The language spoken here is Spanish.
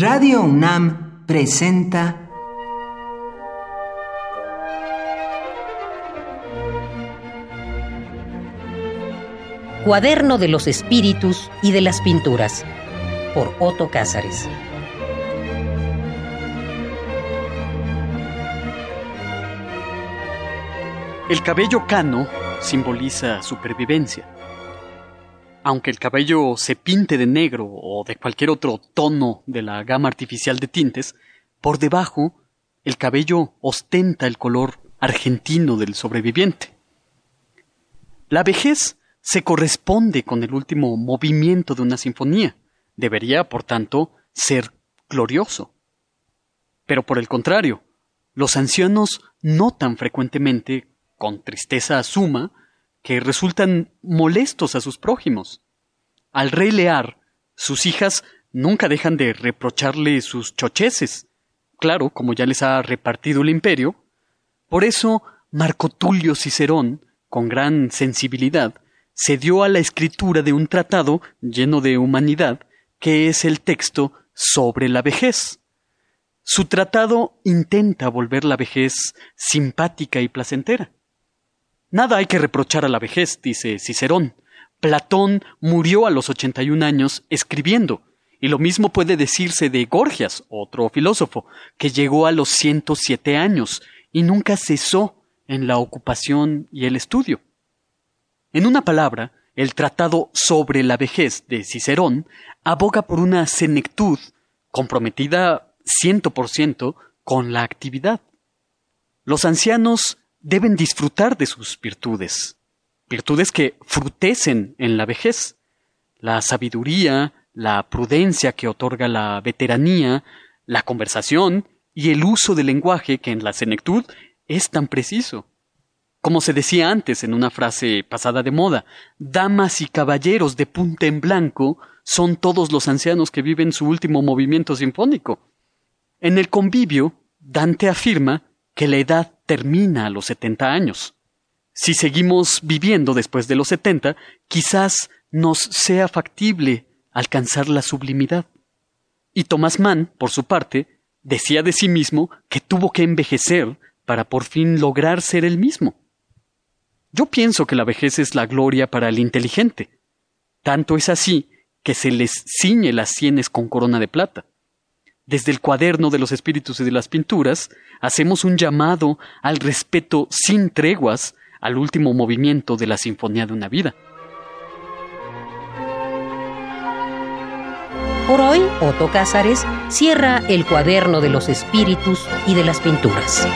Radio UNAM presenta Cuaderno de los Espíritus y de las Pinturas por Otto Cázares. El cabello cano simboliza supervivencia. Aunque el cabello se pinte de negro o de cualquier otro tono de la gama artificial de tintes, por debajo el cabello ostenta el color argentino del sobreviviente. La vejez se corresponde con el último movimiento de una sinfonía. Debería, por tanto, ser glorioso. Pero por el contrario, los ancianos notan frecuentemente, con tristeza suma, que resultan molestos a sus prójimos. Al rey Lear, sus hijas nunca dejan de reprocharle sus chocheces, claro, como ya les ha repartido el imperio. Por eso, Marco Tulio Cicerón, con gran sensibilidad, se dio a la escritura de un tratado lleno de humanidad, que es el texto sobre la vejez. Su tratado intenta volver la vejez simpática y placentera. Nada hay que reprochar a la vejez, dice Cicerón. Platón murió a los 81 años escribiendo, y lo mismo puede decirse de Gorgias, otro filósofo, que llegó a los 107 años y nunca cesó en la ocupación y el estudio. En una palabra, el tratado sobre la vejez de Cicerón aboga por una senectud comprometida ciento por ciento con la actividad. Los ancianos deben disfrutar de sus virtudes, virtudes que frutecen en la vejez, la sabiduría, la prudencia que otorga la veteranía, la conversación y el uso del lenguaje que en la senectud es tan preciso. Como se decía antes en una frase pasada de moda, damas y caballeros de punta en blanco son todos los ancianos que viven su último movimiento sinfónico. En el convivio, Dante afirma que la edad termina a los setenta años. Si seguimos viviendo después de los setenta, quizás nos sea factible alcanzar la sublimidad. Y Thomas Mann, por su parte, decía de sí mismo que tuvo que envejecer para por fin lograr ser el mismo. Yo pienso que la vejez es la gloria para el inteligente. Tanto es así que se les ciñe las sienes con corona de plata. Desde el cuaderno de los espíritus y de las pinturas, hacemos un llamado al respeto sin treguas al último movimiento de la Sinfonía de una vida. Por hoy, Otto Cázares cierra el cuaderno de los espíritus y de las pinturas.